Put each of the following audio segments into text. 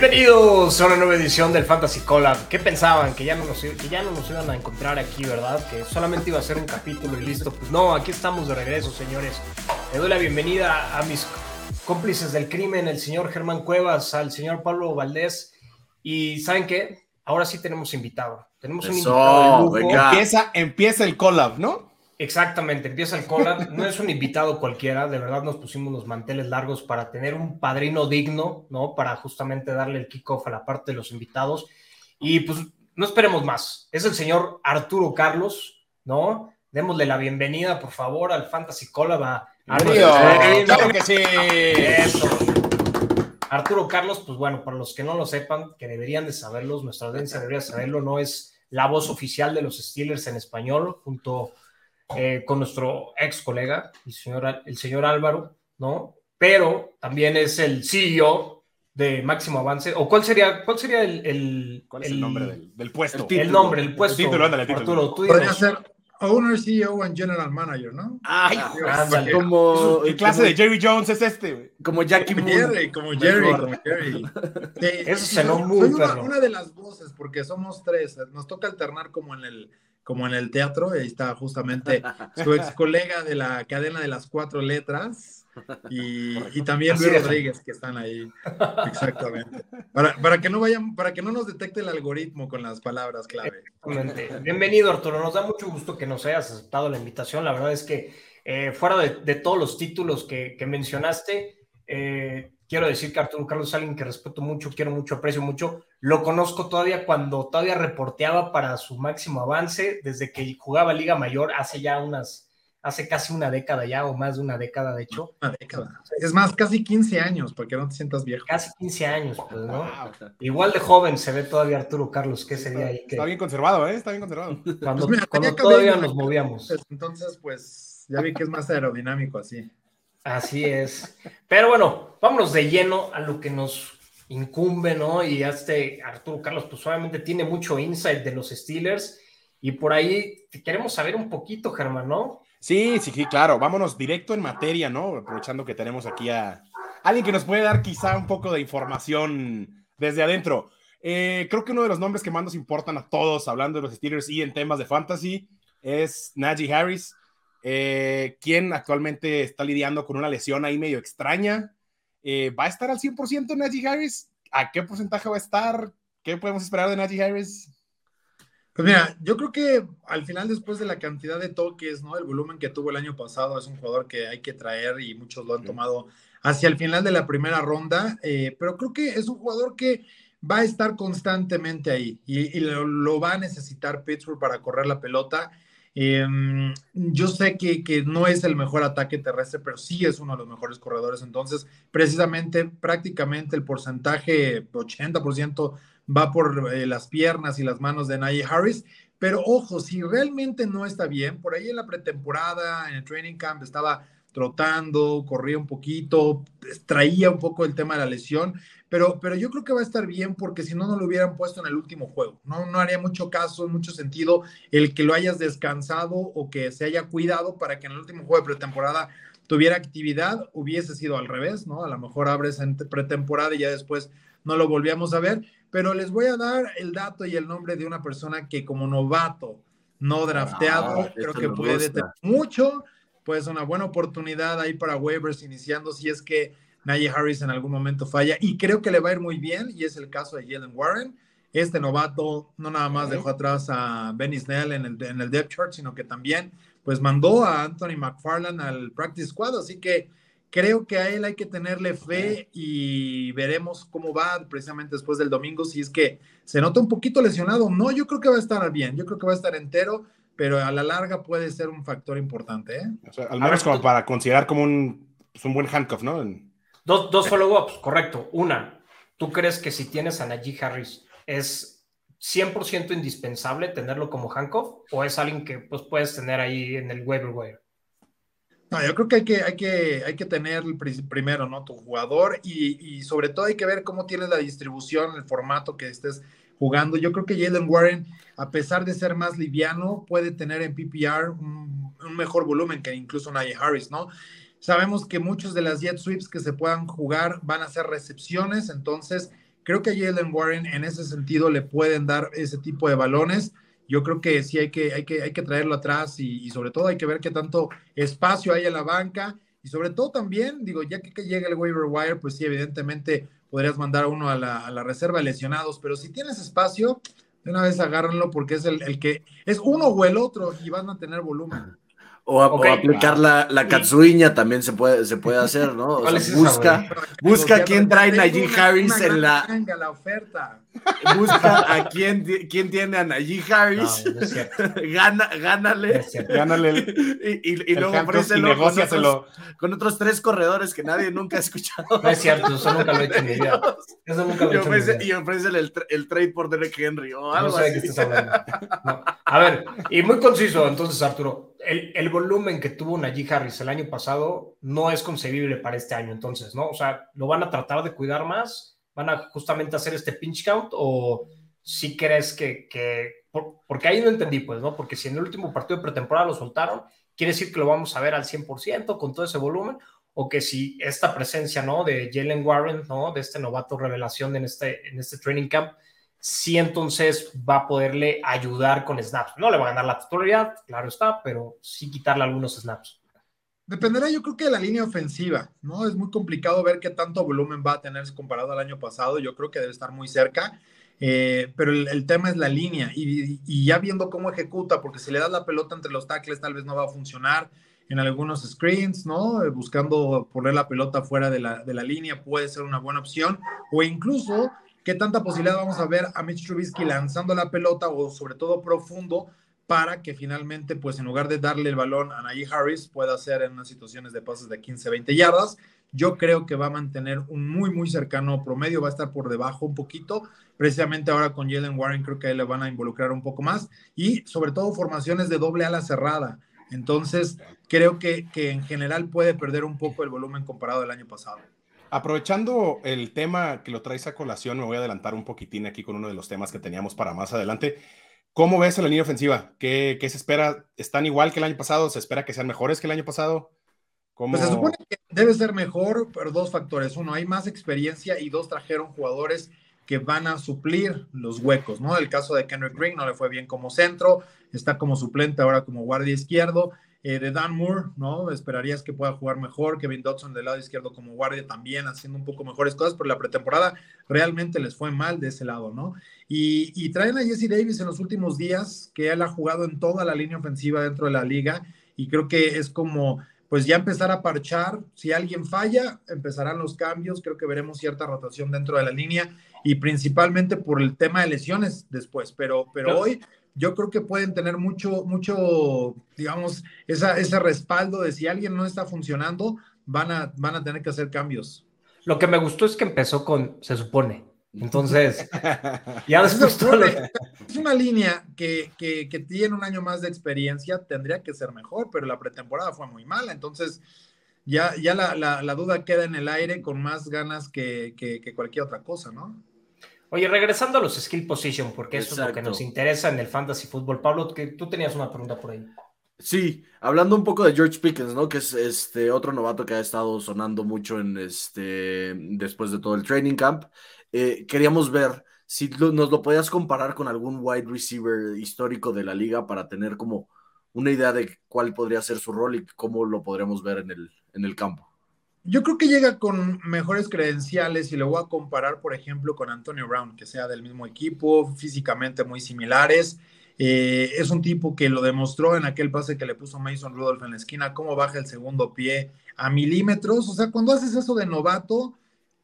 Bienvenidos a una nueva edición del Fantasy Collab. ¿Qué pensaban? Que ya, no nos, que ya no nos iban a encontrar aquí, ¿verdad? Que solamente iba a ser un capítulo y listo. Pues no, aquí estamos de regreso, señores. Le doy la bienvenida a mis cómplices del crimen, el señor Germán Cuevas, al señor Pablo Valdés. Y ¿saben qué? Ahora sí tenemos invitado. Tenemos un invitado de lujo. Empieza, empieza el collab, ¿no? Exactamente, empieza el collab. No es un invitado cualquiera, de verdad nos pusimos los manteles largos para tener un padrino digno, ¿no? Para justamente darle el kickoff a la parte de los invitados. Y pues no esperemos más. Es el señor Arturo Carlos, ¿no? Démosle la bienvenida, por favor, al Fantasy Collab. A claro que sí. Eso. Arturo Carlos, pues bueno, para los que no lo sepan, que deberían de saberlos, nuestra audiencia debería saberlo, no es la voz oficial de los Steelers en español, junto eh, con nuestro ex colega, el señor, el señor Álvaro, ¿no? Pero también es el CEO de Máximo Avance. ¿O cuál sería, cuál sería el, el, ¿Cuál es el, nombre del, puesto? El, nombre, el puesto. El título, ándale, el título. Arturo, tú Podría ser Owner, CEO and General Manager, ¿no? Ay, ándale. Como, ¿Qué clase de Jerry Jones es este? Como Jackie Como Jerry, como Jerry, como Jerry. Eso se lo muy una, una de las voces, porque somos tres. Nos toca alternar como en el como en el teatro, ahí está justamente su ex colega de la cadena de las cuatro letras y, y también Luis Rodríguez que están ahí. Exactamente. Para, para, que no vayan, para que no nos detecte el algoritmo con las palabras clave. Bienvenido, Arturo. Nos da mucho gusto que nos hayas aceptado la invitación. La verdad es que eh, fuera de, de, todos los títulos que, que mencionaste, eh, quiero decir que Arturo Carlos es alguien que respeto mucho, quiero mucho, aprecio mucho. Lo conozco todavía cuando todavía reporteaba para su máximo avance, desde que jugaba Liga Mayor hace ya unas, hace casi una década ya, o más de una década, de hecho. Una década. Es más, casi 15 años, para que no te sientas viejo. Casi 15 años, pues, ¿no? Igual de joven se ve todavía Arturo Carlos, ¿qué sería ahí? Está bien conservado, ¿eh? Está bien conservado. Cuando, pues cuando todavía nos movíamos. Entonces, pues, ya vi que es más aerodinámico así. Así es. Pero bueno, vámonos de lleno a lo que nos incumbe, ¿no? Y este Arturo Carlos, pues obviamente tiene mucho insight de los Steelers y por ahí queremos saber un poquito, Germán, ¿no? Sí, sí, sí, claro. Vámonos directo en materia, ¿no? Aprovechando que tenemos aquí a alguien que nos puede dar quizá un poco de información desde adentro. Eh, creo que uno de los nombres que más nos importan a todos, hablando de los Steelers y en temas de fantasy, es Najee Harris. Eh, quien actualmente está lidiando con una lesión ahí medio extraña. Eh, ¿Va a estar al 100% Najee Harris? ¿A qué porcentaje va a estar? ¿Qué podemos esperar de Najee Harris? Pues mira, yo creo que al final, después de la cantidad de toques, ¿no? El volumen que tuvo el año pasado, es un jugador que hay que traer y muchos lo han tomado hacia el final de la primera ronda, eh, pero creo que es un jugador que va a estar constantemente ahí y, lo, lo, va a necesitar Pittsburgh para correr la pelota. Em, yo sé que, que, no es el mejor ataque terrestre, pero sí es uno de los mejores corredores. Entonces, precisamente, prácticamente el porcentaje, 80%, va por eh, las piernas y las manos de Najee Harris. Pero ojo, si realmente no está bien, por ahí en la pretemporada, en el training camp, estaba trotando, corría un poquito, traía un poco el tema de la lesión, pero, pero yo creo que va a estar bien porque si no, no lo hubieran puesto en el último juego. No, no haría mucho caso, mucho sentido el que lo hayas descansado o que se haya cuidado para que en el último juego de pretemporada tuviera actividad, hubiese sido al revés, ¿no? A lo mejor abres en pretemporada y ya después no lo volvíamos a ver, pero les voy a dar el dato y el nombre de una persona que como novato, no drafteado, ah, creo que puede tener mucho, pues una buena oportunidad ahí para waivers iniciando si es que Najee Harris en algún momento falla y creo que le va a ir muy bien y es el caso de Jalen Warren. Este novato no nada más dejó atrás a Benny Snell en el, en el depth chart, sino que también pues mandó a Anthony McFarland al practice squad, así que creo que a él hay que tenerle fe y veremos cómo va precisamente después del domingo, si es que se nota un poquito lesionado. No, yo creo que va a estar bien, yo creo que va a estar entero, pero a la larga puede ser un factor importante. ¿eh? al menos como para considerar como un, pues, un buen handcuff, ¿no? Dos, dos follow-ups, correcto. Una, ¿tú crees que si tienes a Najee Harris es 100% indispensable tenerlo como handcuff o es alguien que pues, puedes tener ahí en el waiver wire? No, yo creo que hay que, hay que, hay que tener primero, ¿no? Tu jugador y, y, sobre todo hay que ver cómo tienes la distribución, el formato que estés jugando. Yo creo que Jalen Warren, a pesar de ser más liviano, puede tener en PPR un, mejor volumen que incluso Najee Harris, ¿no? Sabemos que muchos de las jet sweeps que se puedan jugar van a ser recepciones, entonces Creo que a Jalen Warren en ese sentido le pueden dar ese tipo de balones. Yo creo que sí hay que, hay que, hay que traerlo atrás y, sobre todo hay que ver qué tanto espacio hay en la banca y sobre todo también, digo, ya que, que llega el waiver wire, pues sí, evidentemente podrías mandar uno a la, a la reserva de lesionados, pero si tienes espacio, de una vez agárrenlo porque es el, que es uno o el otro y van a tener volumen. O, okay. o aplicar la, la katsuiña también se puede, se puede hacer, ¿no? O sea, busca, busca quién trae Najee Harris una en la. la oferta. Busca a quién, quién tiene a Najee Harris. No, no Gana, gánale. Gánale. El, y, y, y luego ofrécelo con otros, con otros tres corredores que nadie nunca ha escuchado. No es cierto, eso nunca lo he hecho en mi vida. Eso nunca lo he y hecho. Ofrece, y ofrécele el, el, trade por Derek Henry o algo no sé así. de qué estás hablando. No. A ver, y muy conciso, entonces, Arturo. El, volumen que tuvo Najee Harris el año pasado no es concebible para este año, entonces, ¿no? O sea, ¿lo van a tratar de cuidar más? ¿Van a justamente hacer este pinch count? ¿O si crees que, que por, porque ahí no entendí, pues, ¿no? Porque si en el último partido de pretemporada lo soltaron, quiere decir que lo vamos a ver al 100% con todo ese volumen, o que si esta presencia, ¿no? De Jalen Warren, ¿no? De este novato revelación en este, en este training camp, sí entonces va a poderle ayudar con snaps. No le va a ganar la titularidad, claro está, pero sí quitarle algunos snaps. Dependerá yo creo que de la línea ofensiva, ¿no? Es muy complicado ver qué tanto volumen va a tener comparado al año pasado, yo creo que debe estar muy cerca, eh, pero el, tema es la línea y, y, ya viendo cómo ejecuta, porque si le das la pelota entre los tackles tal vez no va a funcionar en algunos screens, ¿no? Eh, buscando poner la pelota fuera de la, de la línea puede ser una buena opción, o incluso qué tanta posibilidad vamos a ver a Mitch Trubisky lanzando la pelota o sobre todo profundo para que finalmente, pues en lugar de darle el balón a Najee Harris, pueda hacer en unas situaciones de pases de 15, 20 yardas. Yo creo que va a mantener un muy, muy cercano promedio, va a estar por debajo un poquito. Precisamente ahora con Jalen Warren creo que ahí le van a involucrar un poco más y sobre todo formaciones de doble ala cerrada. Entonces, creo que, que en general puede perder un poco el volumen comparado al año pasado. Aprovechando el tema que lo traes a colación, me voy a adelantar un poquitín aquí con uno de los temas que teníamos para más adelante. ¿Cómo ves la línea ofensiva? ¿Qué, ¿Qué, se espera? ¿Están igual que el año pasado? ¿Se espera que sean mejores que el año pasado? ¿Cómo... Pues se supone que debe ser mejor por dos factores. Uno, hay más experiencia y dos, trajeron jugadores que van a suplir los huecos, ¿no? El caso de Kendrick Green no le fue bien como centro, está como suplente ahora como guardia izquierdo. Eh, de Dan Moore, ¿no? Esperarías que pueda jugar mejor. Kevin Dodson del lado izquierdo como guardia también haciendo un poco mejores cosas, pero la pretemporada realmente les fue mal de ese lado, ¿no? Y, y traen a Jesse Davis en los últimos días, que él ha jugado en toda la línea ofensiva dentro de la liga, y creo que es como, pues ya empezar a parchar. Si alguien falla, empezarán los cambios. Creo que veremos cierta rotación dentro de la línea y principalmente por el tema de lesiones después, pero, pero hoy yo creo que pueden tener mucho, mucho, digamos, esa, ese respaldo de si alguien no está funcionando, van a, van a tener que hacer cambios. Lo que me gustó es que empezó con, se supone. Entonces, ya después todo lo... Es una línea que, que, que, tiene un año más de experiencia, tendría que ser mejor, pero la pretemporada fue muy mala, entonces ya, ya la, la, la duda queda en el aire con más ganas que, que cualquier otra cosa, ¿no? Oye, regresando a los skill position, porque eso Exacto. es lo que nos interesa en el fantasy fútbol. Pablo, que tú tenías una pregunta por ahí. Sí, hablando un poco de George Pickens, ¿no? Que es este otro novato que ha estado sonando mucho en este después de todo el training camp. Eh, queríamos ver si lo, nos lo podías comparar con algún wide receiver histórico de la liga para tener como una idea de cuál podría ser su rol y cómo lo podríamos ver en el, en el campo. Yo creo que llega con mejores credenciales y lo voy a comparar, por ejemplo, con Antonio Brown, que sea del mismo equipo, físicamente muy similares. Eh, es un tipo que lo demostró en aquel pase que le puso Mason Rudolph en la esquina, cómo baja el segundo pie a milímetros. O sea, cuando haces eso de novato,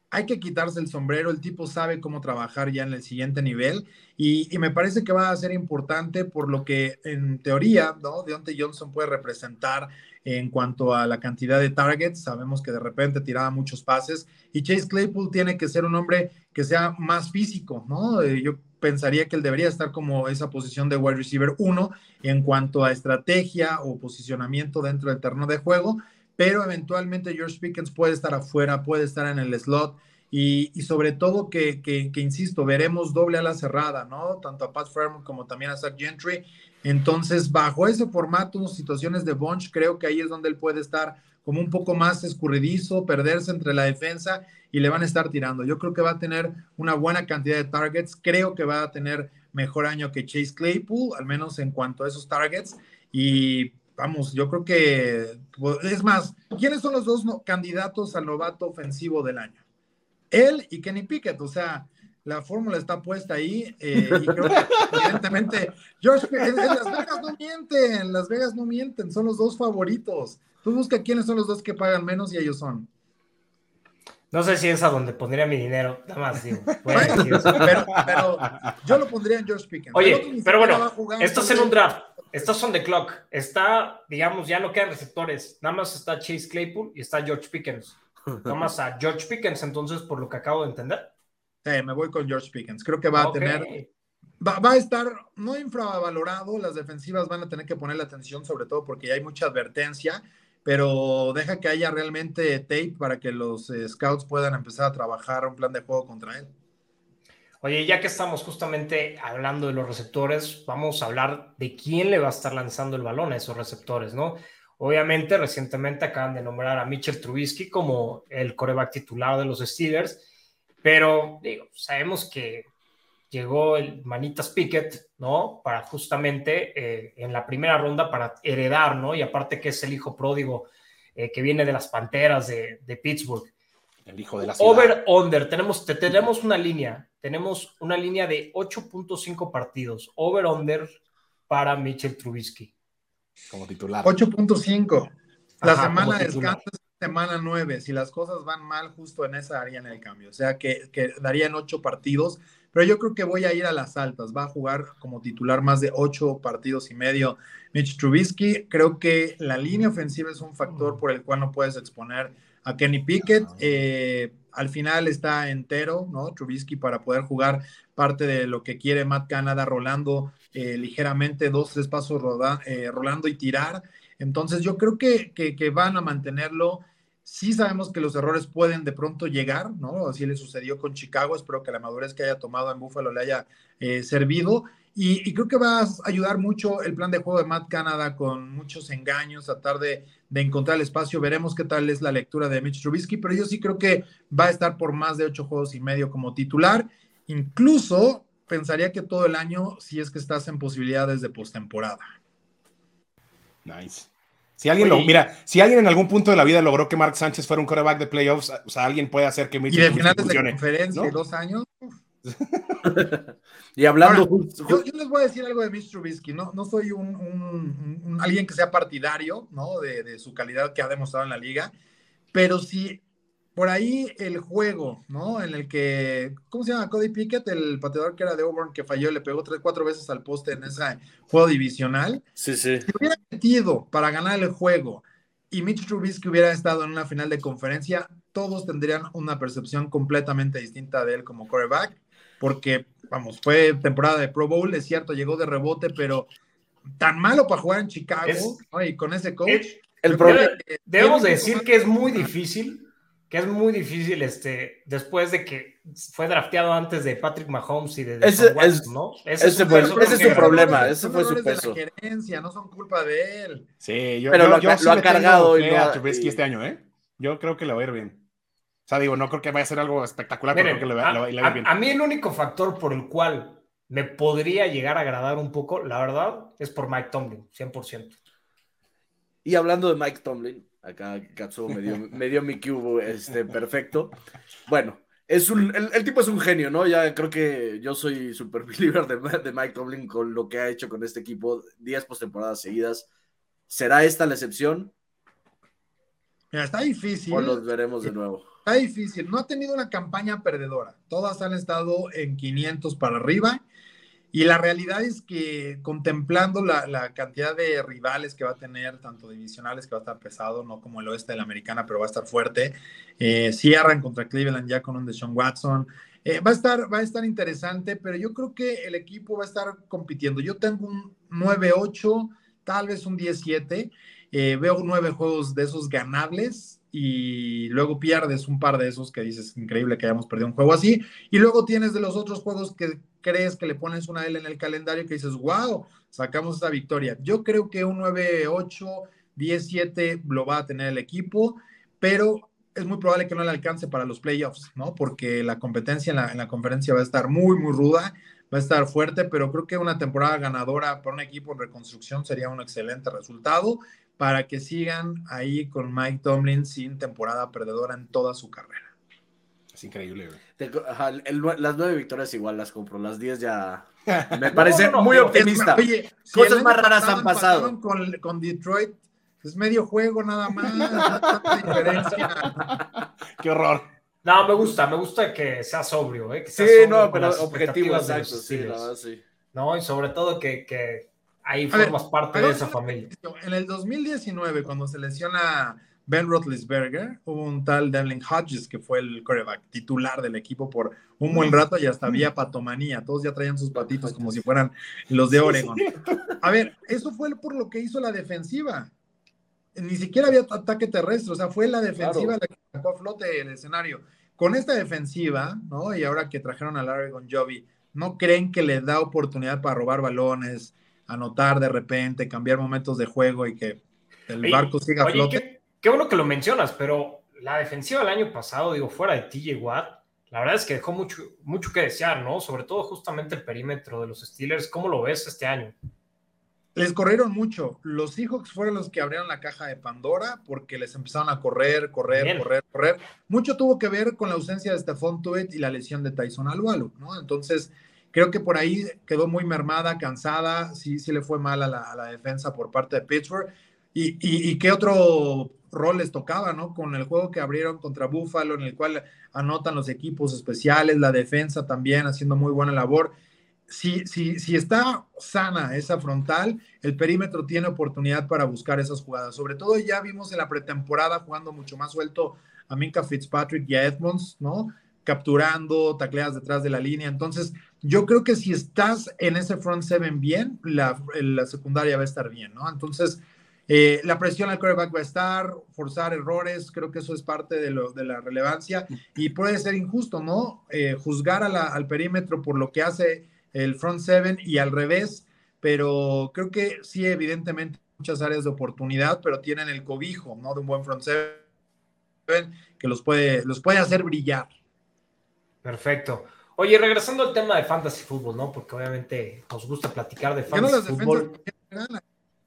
hay que quitarse el sombrero. El tipo sabe cómo trabajar ya en el siguiente nivel. Y, y me parece que va a ser importante por lo que en teoría, ¿no? Deontay Johnson puede representar en cuanto a la cantidad de targets. Sabemos que de repente tiraba muchos pases y Chase Claypool tiene que ser un hombre que sea más físico, ¿no? Eh, yo pensaría que él debería estar como esa posición de wide receiver 1 en cuanto a estrategia o posicionamiento dentro del terreno de juego, pero eventualmente George Pickens puede estar afuera, puede estar en el slot y, sobre todo que, que, insisto, veremos doble a la cerrada, ¿no? Tanto a Pat Fairmont como también a Zach Gentry. Entonces, bajo ese formato, situaciones de bunch, creo que ahí es donde él puede estar como un poco más escurridizo, perderse entre la defensa y le van a estar tirando. Yo creo que va a tener una buena cantidad de targets, creo que va a tener mejor año que Chase Claypool, al menos en cuanto a esos targets. Y vamos, yo creo que, pues, es más, ¿quiénes son los dos candidatos al novato ofensivo del año? Él y Kenny Pickett, o sea, la fórmula está puesta ahí eh, y creo que evidentemente George, en, Las Vegas no mienten, Las Vegas no mienten, son los dos favoritos. Tú busca quiénes son los dos que pagan menos y ellos son. No sé si es a donde pondría mi dinero, nada más digo. pero, yo lo pondría en George Pickens. Oye, pero bueno, esto es en un draft. Estos son de clock. Está, digamos, ya no quedan receptores. Nada más está Chase Claypool y está George Pickens. Tomas a George Pickens, entonces, por lo que acabo de entender. Sí, me voy con George Pickens. Creo que va a tener. Va, va, a estar no infravalorado. Las defensivas van a tener que ponerle atención, sobre todo porque hay mucha advertencia. Pero deja que haya realmente tape para que los eh, scouts puedan empezar a trabajar un plan de juego contra él. Oye, ya que estamos justamente hablando de los receptores, vamos a hablar de quién le va a estar lanzando el balón a esos receptores, ¿no? Obviamente, recientemente acaban de nombrar a Mitchell Trubisky como el coreback titular de los Steelers, pero digo, sabemos que llegó el Manitas Pickett, ¿no? Para justamente eh, en la primera ronda para heredar, ¿no? Y aparte que es el hijo pródigo eh, que viene de las Panteras de, Pittsburgh. El hijo de la ciudad. Over-under, tenemos, tenemos una línea, tenemos una línea de 8.5 partidos, over-under para Mitchell Trubisky como titular. 8.5. La semana de descanso es semana 9. Si las cosas van mal, justo en esa harían el cambio. O sea que, que darían 8 partidos. Pero yo creo que voy a ir a las altas. Va a jugar como titular más de 8 partidos y medio. Mitch Trubisky, creo que la línea ofensiva es un factor por el cual no puedes exponer a Kenny Pickett. Eh, al final está entero, ¿no? Trubisky para poder jugar parte de lo que quiere Matt Canada rolando eh, ligeramente, dos, tres pasos eh, rolando y tirar. Entonces yo creo que, van a mantenerlo. Sí sabemos que los errores pueden de pronto llegar, ¿no? Así le sucedió con Chicago. Espero que la madurez que haya tomado en Buffalo le haya servido. Y, creo que va a ayudar mucho el plan de juego de Matt Canada con muchos engaños, tratar de, de, encontrar el espacio. Veremos qué tal es la lectura de Mitch Trubisky, pero yo sí creo que va a estar por más de ocho juegos y medio como titular. Incluso pensaría que todo el año, si es que estás en posibilidades de postemporada. Nice. Si alguien lo, mira, si alguien en algún punto de la vida logró que Mark Sánchez fuera un quarterback de playoffs, o sea, alguien puede hacer que Mitch Y de finales de conferencia, ¿no? dos años. y hablando. yo, les voy a decir algo de Mitch Trubisky. No, no soy un, alguien que sea partidario ¿no? De, de, su calidad que ha demostrado en la liga, pero si por ahí el juego, ¿no? En el que, ¿cómo se llama? Cody Pickett, el pateador que era de Auburn, que falló, le pegó tres, cuatro veces al poste en ese juego divisional. Sí, sí. Si hubiera metido para ganar el juego y Mitch Trubisky hubiera estado en una final de conferencia, todos tendrían una percepción completamente distinta de él como quarterback porque, vamos, fue temporada de Pro Bowl, es cierto, llegó de rebote, pero tan malo para jugar en Chicago y con ese coach. el problema, debemos decir que es muy difícil, que es muy difícil este, después de que fue drafteado antes de Patrick Mahomes y de, ese, ¿no? Ese, es, fue, su problema, ese fue su peso. De la gerencia, no son culpa de él. Sí, yo, pero lo, ha cargado y no, este año, ¿eh? Yo creo que le va a ir bien. O sea, digo, no creo que vaya a ser algo espectacular, pero creo que le va, a, ir bien. A mí el único factor por el cual me podría llegar a agradar un poco, la verdad, es por Mike Tomlin, 100%. Y hablando de Mike Tomlin, acá Katsuo me dio, me dio mi cubo este, perfecto. Bueno, es un, el, tipo es un genio, ¿no? Ya creo que yo soy super believer de, de Mike Tomlin con lo que ha hecho con este equipo, 10 postemporadas seguidas. ¿Será esta la excepción? Mira, está difícil. O los veremos de nuevo. Está difícil. No ha tenido una campaña perdedora. Todas han estado en 500 para arriba. Y la realidad es que contemplando la, cantidad de rivales que va a tener, tanto divisionales que va a estar pesado, no como el oeste de la americana, pero va a estar fuerte. Eh, cierran contra Cleveland ya con un Deshaun Watson. Eh, va, a estar, va a estar interesante, pero yo creo que el equipo va a estar compitiendo. Yo tengo un 9-8, tal vez un 10-7. Eh, veo nueve juegos de esos ganables y luego pierdes un par de esos que dices, increíble que hayamos perdido un juego así, y luego tienes de los otros juegos que crees que le pones una L en el calendario que dices, wow, sacamos esta victoria. Yo creo que un 9-8, 10-7 lo va a tener el equipo, pero es muy probable que no le alcance para los playoffs, ¿no? Porque la competencia en la, en la conferencia va a estar muy, muy ruda va a estar fuerte, pero creo que una temporada ganadora para un equipo en reconstrucción sería un excelente resultado para que sigan ahí con Mike Tomlin sin temporada perdedora en toda su carrera. Es increíble. las nueve victorias igual las compro, las diez ya me parece muy optimista. Oye, Cosas más raras han pasado. Con, con, Detroit es medio juego nada más. Qué horror. No, me gusta, me gusta que sea sobrio, ¿eh? sí, no, pero objetivo exacto, sí, no, sí. No, y sobre todo que, que ahí formas parte de esa familia. En el 2019, cuando se lesiona Ben Roethlisberger, hubo un tal Devlin Hodges que fue el coreback titular del equipo por un buen rato y hasta había patomanía. Todos ya traían sus patitos como si fueran los de Oregon. A ver, eso fue por lo que hizo la defensiva. Ni siquiera había ataque terrestre, o sea, fue la defensiva la que sacó a flote el escenario. Con esta defensiva, ¿no? Y ahora que trajeron a Larry Jovi, ¿no creen que le da oportunidad para robar balones, anotar de repente, cambiar momentos de juego y que el barco siga a flote? Qué, bueno que lo mencionas, pero la defensiva del año pasado, digo, fuera de TJ Watt, la verdad es que dejó mucho, mucho que desear, ¿no? Sobre todo justamente el perímetro de los Steelers. ¿Cómo lo ves este año? Les corrieron mucho. Los Seahawks fueron los que abrieron la caja de Pandora porque les empezaron a correr, correr, correr, correr. Mucho tuvo que ver con la ausencia de Stephon Tuitt y la lesión de Tyson Alualu, ¿no? Entonces, creo que por ahí quedó muy mermada, cansada. Sí, sí le fue mal a la, defensa por parte de Pittsburgh. Y, y, qué otro rol les tocaba, ¿no? Con el juego que abrieron contra Buffalo, en el cual anotan los equipos especiales, la defensa también haciendo muy buena labor si, si, si está sana esa frontal, el perímetro tiene oportunidad para buscar esas jugadas. Sobre todo ya vimos en la pretemporada jugando mucho más suelto a Minka Fitzpatrick y Edmonds, ¿no? Capturando, tacleas detrás de la línea. Entonces, yo creo que si estás en ese front seven bien, la, la secundaria va a estar bien, ¿no? Entonces, eh, la presión al quarterback va a estar, forzar errores, creo que eso es parte de, lo, de la relevancia y puede ser injusto, ¿no? Eh, juzgar al perímetro por lo que hace el front seven y al revés, pero creo que sí, evidentemente, muchas áreas de oportunidad, pero tienen el cobijo, ¿no? De un buen front seven que los puede, los puede hacer brillar. Perfecto. Oye, regresando al tema de fantasy fútbol, ¿no? Porque obviamente nos gusta platicar de fantasy fútbol.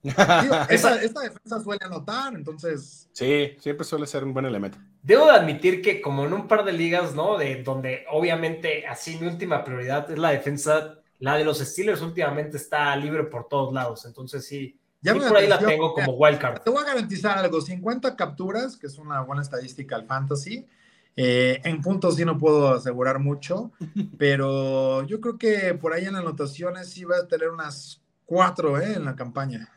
esta, defensa suele anotar, entonces. Sí, siempre suele ser un buen elemento. Debo de admitir que, como en un par de ligas, ¿no? De donde obviamente así mi última prioridad es la defensa la de los Steelers últimamente está libre por todos lados, entonces sí, ya por ahí la tengo como wildcard. Te voy a garantizar algo, 50 capturas, que es una buena estadística al fantasy. Eh, en puntos sí no puedo asegurar mucho, pero yo creo que por ahí en anotaciones sí va a tener unas cuatro ¿eh? en la campaña.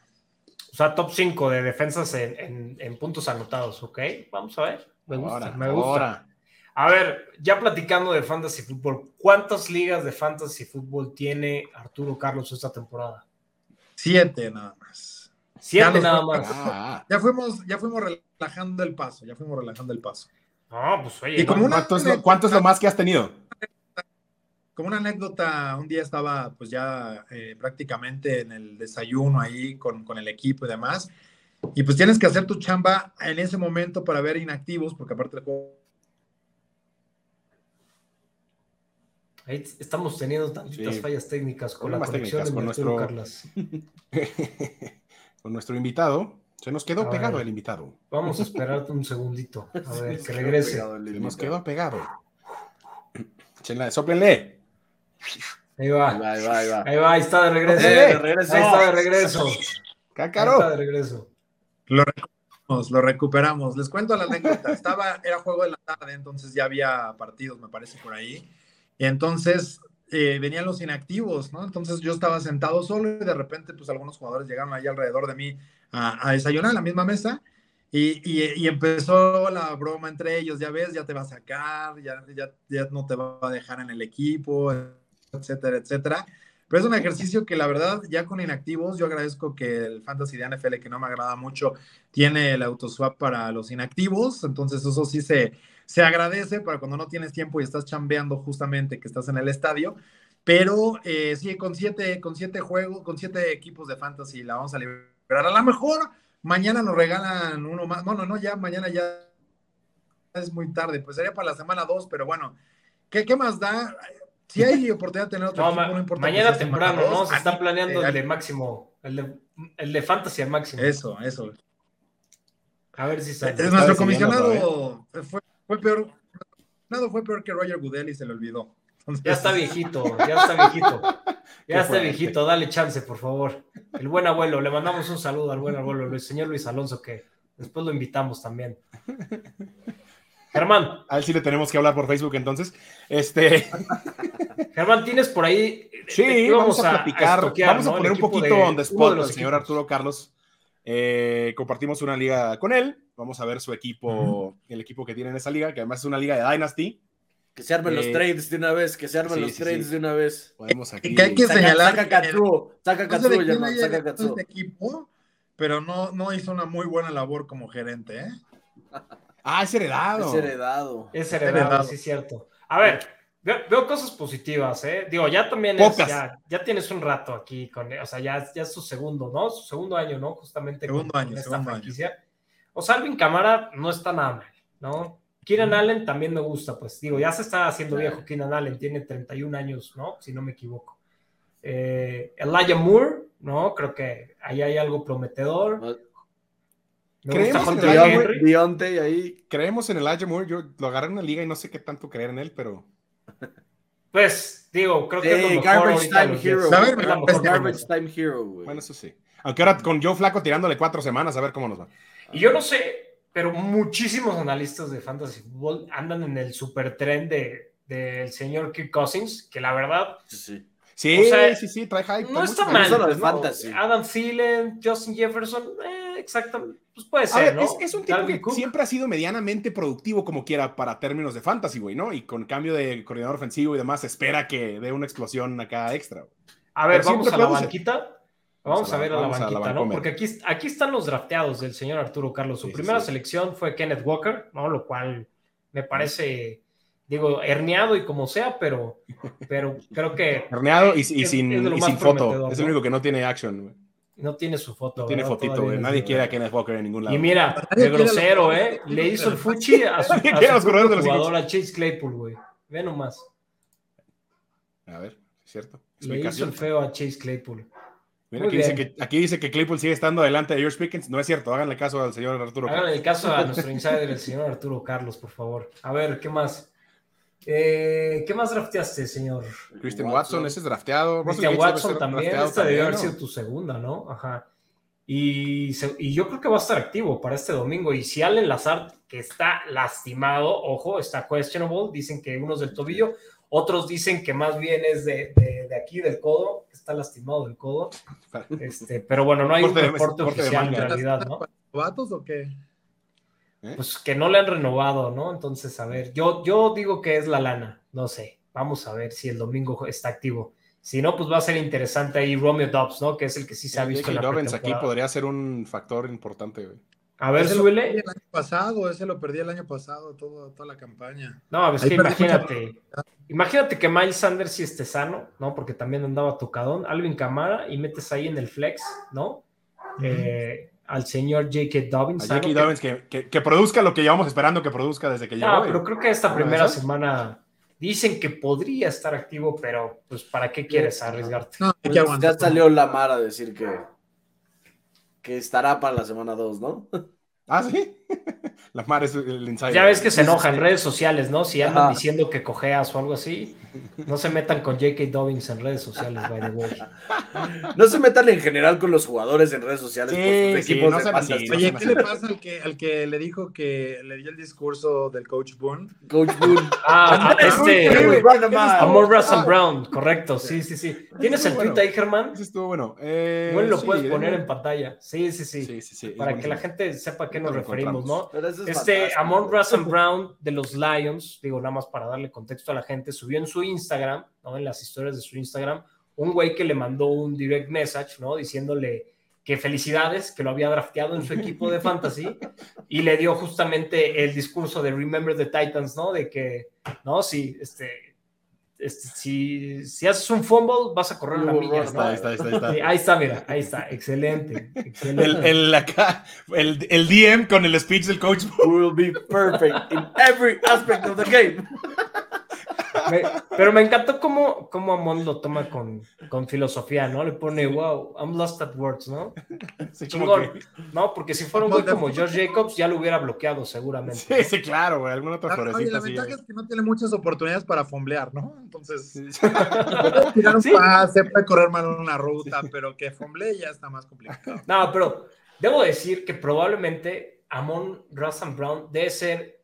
O sea, top 5 de defensas en, puntos anotados, ¿ok? Vamos a ver. Me gusta, me gusta. A ver, ya platicando de fantasy fútbol, ¿cuántas ligas de fantasy fútbol tiene Arturo Carlos esta temporada? Siete nada más. Siete nada más. Ah. Ya fuimos, ya fuimos relajando el paso, ya fuimos relajando el paso. No, pues oye. ¿Cuánto, es lo, más que has tenido? Como una anécdota, un día estaba pues ya eh, prácticamente en el desayuno ahí con, con el equipo y demás. Y pues tienes que hacer tu chamba en ese momento para ver inactivos, porque aparte del juego estamos teniendo tantas fallas técnicas con la conexión de con nuestro, con nuestro invitado. Se nos quedó pegado el invitado. Vamos a esperar un segundito. A ver, que regrese. Se nos quedó pegado. sóplenle. Ahí va. Ahí va, ahí va, ahí va. Ahí está de regreso. ahí está de regreso. Cácaro. Ahí está de regreso. Lo recuperamos, lo recuperamos. Les cuento la anécdota. Estaba, era juego de la tarde, entonces ya había partidos, me parece, por ahí. Y entonces eh, venían los inactivos, ¿no? Entonces yo estaba sentado solo y de repente, pues algunos jugadores llegaron ahí alrededor de mí a, desayunar en la misma mesa y, y, empezó la broma entre ellos, ya ves, ya te va a sacar, ya, ya, ya no te va a dejar en el equipo, etcétera, etcétera. pero es un ejercicio que la verdad, ya con inactivos, yo agradezco que el Fantasy de NFL, que no me agrada mucho, tiene el autoswap para los inactivos, entonces eso sí se, se agradece para cuando no tienes tiempo y estás chambeando justamente que estás en el estadio. Pero eh, sí, con siete, con siete juegos, con siete equipos de fantasy la vamos a liberar. A lo mejor mañana nos regalan uno más. No, no, no, ya mañana ya es muy tarde. Pues sería para la semana dos, pero bueno, ¿qué, qué más da? Si hay oportunidad de tener otro no, equipo, no importa. Mañana temprano, ¿no? Se está planeando el de máximo, el de, el de fantasy al máximo. Eso, eso. A ver si sale. Es nuestro comisionado fue, fue peor. Nada fue peor que Roger Goodell y se le olvidó. Ya está viejito, ya está viejito. Ya está viejito, dale chance, por favor. El buen abuelo, le mandamos un saludo al buen abuelo, el señor Luis Alonso, que después lo invitamos también. Germán. A él sí le tenemos que hablar por Facebook entonces. Este. Germán, tienes por ahí. Sí, vamos, a, platicar. vamos a poner un poquito de, donde spot al señor Arturo Carlos. Eh, compartimos una liga con él. Vamos a ver su equipo, el equipo que tiene en esa liga, que además es una liga de Dynasty. Que se armen los eh, trades de una vez, que se armen los trades de una vez. Podemos aquí. Que hay que señalar. Saca Katsuo, saca Katsuo, no saca Katsuo. Este equipo, pero no, no hizo una muy buena labor como gerente, ¿eh? Ah, es heredado. Es heredado. Es heredado, sí, es cierto. A ver, veo, cosas positivas, ¿eh? Digo, ya también es, ya, ya, tienes un rato aquí con, o sea, ya, ya es su segundo, ¿no? Su segundo año, ¿no? Justamente segundo año, esta franquicia. O sea, Alvin Camara no está nada mal, ¿no? Keenan Allen también me gusta, pues digo, ya se está haciendo viejo Keenan Allen, tiene 31 años, ¿no? Si no me equivoco. Eh, Elijah Moore, ¿no? Creo que ahí hay algo prometedor. Creemos en, el ahí. Creemos en Elijah Moore, yo lo agarré en la liga y no sé qué tanto creer en él, pero... Pues, digo, creo que es lo Garbage Time Hero. Garbage Time Hero, güey. Bueno, eso sí. Aunque ahora con Joe Flaco tirándole cuatro semanas, a ver cómo nos va. Y yo no sé, pero muchísimos analistas de fantasy football andan en el super tren de, del señor Kirk Cousins, que la verdad. Sí, sí, sí, trae hype. No está mal. Adam Thielen, Justin Jefferson, eh, exactamente. Pues puede ser, ¿no? Es, un tipo que siempre ha sido medianamente productivo, como quiera, para términos de fantasy, güey, ¿no? Y con cambio de coordinador ofensivo y demás, espera que dé una explosión acá extra. A ver, vamos a la banquita. Vamos a, ver a la banquita, ¿no? Porque aquí, aquí están los drafteados del señor Arturo Carlos. Su primera selección fue Kenneth Walker, ¿no? Lo cual me parece, digo, herneado y como sea, pero, pero creo que. Herneado y, sin, foto. Es el único que no tiene action, No tiene su foto. tiene fotito, güey. Nadie quiere a Kenneth Walker en ningún lado. Y mira, de grosero, ¿eh? Le hizo el fuchi a su, a su jugador, a Chase Claypool, güey. Ve nomás. A ver, es cierto. Le hizo el feo a Chase Claypool aquí, dice que, aquí dice que Claypool sigue estando adelante de George Pickens. No es cierto, háganle caso al señor Arturo Carlos. Háganle caso a nuestro insider, el señor Arturo Carlos, por favor. A ver, ¿qué más? Eh, ¿Qué más drafteaste, señor? Christian Watson, ese es drafteado. Christian Watson también, esta debió haber sido tu segunda, ¿no? Ajá. Y, y, yo creo que va a estar activo para este domingo. Y si Allen Lazard, que está lastimado, ojo, está questionable, dicen que uno es del tobillo, otros dicen que más bien es de, de, aquí, del codo, está lastimado del codo. Este, pero bueno, no hay un reporte oficial en realidad, ¿no? ¿Vatos o qué? ¿Eh? Pues que no le han renovado, ¿no? Entonces, a ver, yo, yo digo que es la lana, no sé. Vamos a ver si el domingo está activo. Si no, pues va a ser interesante ahí Romeo Dobbs, ¿no? Que es el que sí se ha visto. en la aquí podría ser un factor importante, güey. A ver, ese súbele. el año pasado, ese lo perdí el año pasado, todo, toda la campaña. No, pues que imagínate. Imagínate que Miles Sanders sí esté sano, ¿no? Porque también andaba tocadón. Alvin Camara y metes ahí en el flex, ¿no? Eh, al señor J.K. Dobbins. J.K. Dobbins que, que, produzca lo que llevamos esperando que produzca desde que llegó. No, pero creo que esta primera semana dicen que podría estar activo, pero pues ¿para qué quieres arriesgarte? No, ya salió la Mara a decir que que estará para la semana 2, ¿no? Ah, sí. La mar es el ensayo. Ya ves que se enoja en redes sociales, ¿no? Si andan diciendo que cojeas o algo así, no se metan con J.K. Dobbins en redes sociales, by the way. No se metan en general con los jugadores en redes sociales sí, por sus equipos de Oye, ¿qué le pasa al que, al que le dijo que le dio el discurso del Coach Boone? Coach Boone. Ah, este. Amor Russell Brown, correcto. Sí, sí, sí. ¿Tienes el tweet ahí, Germán? Sí, estuvo bueno. Eh, bueno, lo puedes poner en pantalla. Sí, sí, sí. sí, Para que la gente sepa a qué nos referimos, ¿no? Este Amon Russell Brown de los Lions, digo nada más para darle contexto a la gente, subió en su Instagram, ¿no? en las historias de su Instagram, un güey que le mandó un direct message, ¿no? Diciéndole que felicidades, que lo había drafteado en su equipo de fantasy y le dio justamente el discurso de Remember the Titans, ¿no? De que, no, sí, este, este si, si, haces un fumble, vas a correr una milla. ¿no? Ahí está, ahí está, ahí está. mira, ahí está, excelente. excelente. El, el, acá, el, el, DM con el speech del coach. Will be perfect in every aspect of the game pero me encantó cómo, cómo Amon lo toma con, con filosofía, ¿no? Le pone, wow, I'm lost at words, ¿no? Sí, Chingón. No, porque si fuera un güey como George Jacobs, ya lo hubiera bloqueado seguramente. Sí, sí, claro, güey. Alguna otra florecita Oye, la ventaja es que no tiene muchas oportunidades para fomblear, ¿no? Entonces, puede tirar un pase, puede correr mal una ruta, pero que fomble ya está más complicado. No, pero debo decir que probablemente Amon Russell Brown debe ser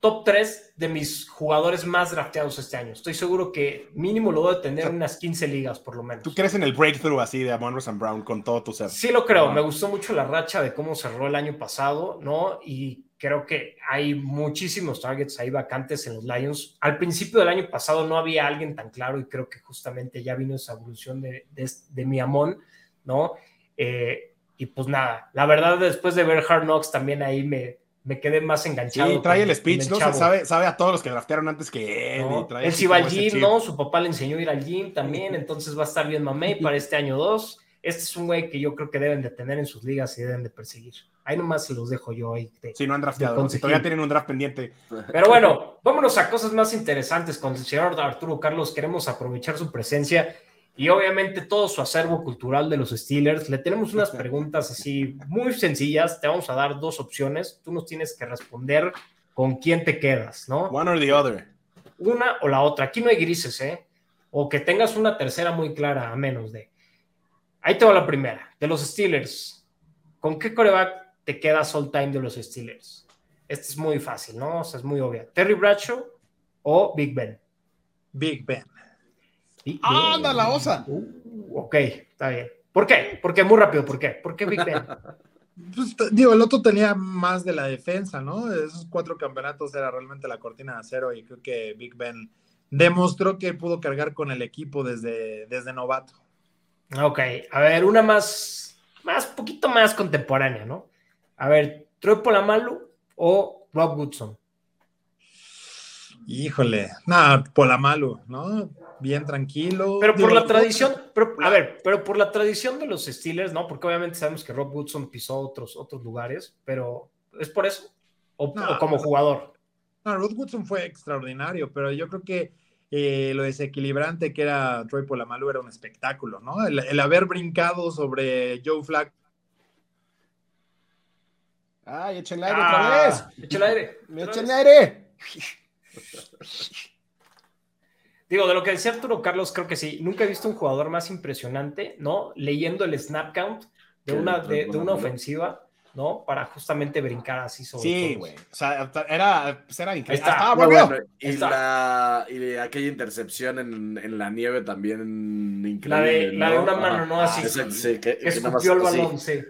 top 3 de mis jugadores más drafteados este año. Estoy seguro que mínimo lo voy a tener en unas 15 ligas, por lo menos. ¿Tú crees en el breakthrough así de Amon and Brown con todo tu ser? Sí lo creo. Me gustó mucho la racha de cómo cerró el año pasado, ¿no? Y creo que hay muchísimos targets ahí vacantes en los Lions. Al principio del año pasado no había alguien tan claro y creo que justamente ya vino esa evolución de, de, mi Amon, ¿no? Eh, y pues nada, la verdad después de ver Hard Knocks también ahí me, me quedé más enganchado. Sí, trae el speech, ¿no? Sabe, sabe a todos los que draftearon antes que él. No, él sí va al gym, ¿no? Su papá le enseñó a ir al gym también, entonces va a estar bien mamey para este año 2. Este es un güey que yo creo que deben de tener en sus ligas y deben de perseguir. Ahí nomás se los dejo yo ahí. si no han drafteado, si todavía tienen un draft pendiente. Pero bueno, vámonos a cosas más interesantes con el señor Arturo Carlos. Queremos aprovechar su presencia y obviamente todo su acervo cultural de los Steelers. Le tenemos unas preguntas así muy sencillas. Te vamos a dar dos opciones. Tú nos tienes que responder con quién te quedas, ¿no? One or the other. Una o la otra. Aquí no hay grises, ¿eh? O que tengas una tercera muy clara, a menos de. Ahí te va la primera. De los Steelers. ¿Con qué coreback te quedas all time de los Steelers? Este es muy fácil, ¿no? O sea, es muy obvio. ¿Terry Bradshaw o Big Ben? Big Ben. ¡Anda, la osa! Uh, ok, está bien. ¿Por qué? Porque muy rápido, ¿por qué? ¿Por qué Big Ben? Pues, digo, el otro tenía más de la defensa, ¿no? Esos cuatro campeonatos era realmente la cortina de acero y creo que Big Ben demostró que pudo cargar con el equipo desde, desde novato. Ok, a ver, una más, más, poquito más contemporánea, ¿no? A ver, Troy Polamalu o Rob Woodson. Híjole, nada, Polamalu, ¿no? Bien tranquilo. Pero por la tradición, a ver, pero por la tradición de los Steelers, ¿no? Porque obviamente sabemos que Rob Woodson pisó otros, otros lugares, pero ¿es por eso? ¿O, como jugador? No, Rob Woodson fue extraordinario, pero yo creo que eh, lo desequilibrante que era Troy Polamalu era un espectáculo, ¿no? El, haber brincado sobre Joe Flack. ¡Ay, echen aire otra ah, vez! ¡Echen aire! ¡Echen aire! Digo, de lo que decía Arturo Carlos, creo que sí. Nunca he visto un jugador más impresionante, ¿no? Leyendo el snap count de una, de, una ofensiva, ¿no? Para justamente brincar así sobre Sí, güey. O sea, era, pues era increíble. Está, bueno, y, La, y aquella intercepción en, en, la nieve también increíble. La de, una mano, ¿no? Así. sí, que, escupió el balón, sí.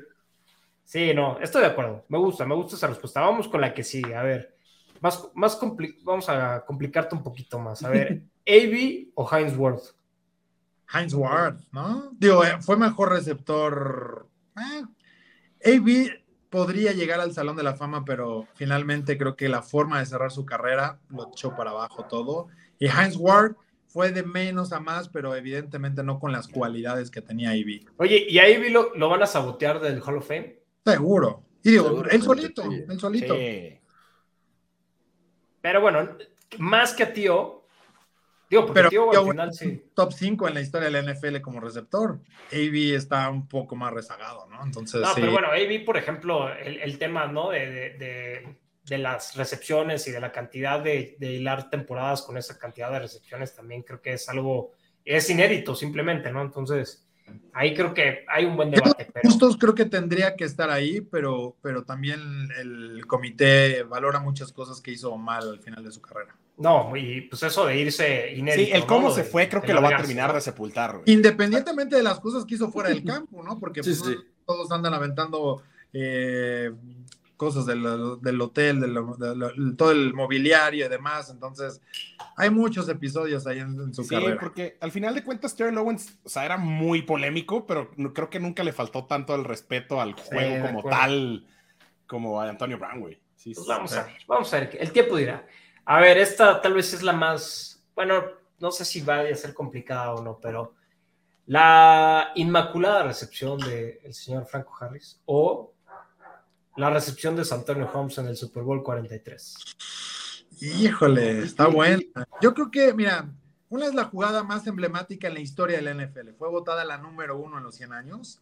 sí. no, estoy de acuerdo. Me gusta, me gusta esa respuesta. Vamos con la que sigue. A ver, más, más vamos a complicarte un poquito más. A ver, ¿AB o Heinz Ward? Heinz Ward, ¿no? Digo, eh, fue mejor receptor. Eh, AB podría llegar al Salón de la Fama, pero finalmente creo que la forma de cerrar su carrera lo echó para abajo todo. Y Heinz Ward fue de menos a más, pero evidentemente no con las cualidades que tenía AB. Oye, ¿y a AB lo, van a sabotear del Hall of Fame? Seguro. Y digo, él solito, él solito. Pero bueno, más que a Tío, Digo, porque pero al final sí. Top 5 en la historia de la NFL como receptor. AB está un poco más rezagado, ¿no? Entonces. No, pero bueno, AB, por ejemplo, el, tema, ¿no? De, de, las recepciones y de la cantidad de, hilar temporadas con esa cantidad de recepciones también creo que es algo. Es inédito, simplemente, ¿no? Entonces. Ahí creo que hay un buen debate. Pero... Justos creo que tendría que estar ahí, pero, pero también el comité valora muchas cosas que hizo mal al final de su carrera. No, y pues eso de irse inédito. Sí, el cómo se fue creo que lo va a terminar de sepultar. Independientemente de las cosas que hizo fuera del campo, ¿no? Porque pues, todos andan aventando eh, cosas del, hotel, de todo el mobiliario y demás. Entonces, hay muchos episodios ahí en, su carrera. Sí, porque al final de cuentas, Terrell Owens, o sea, era muy polémico, pero creo que nunca le faltó tanto el respeto al juego como tal, como a Antonio Brown, güey. Pues vamos a ver, vamos a ver, el tiempo dirá. A ver, esta tal vez es la más, bueno, no sé si va a ser complicada o no, pero la inmaculada recepción del señor Franco Harris o la recepción de Antonio Holmes en el Super Bowl 43. Híjole, está buena. Yo creo que, mira, una es la jugada más emblemática en la historia del NFL. Fue votada la número uno en los 100 años.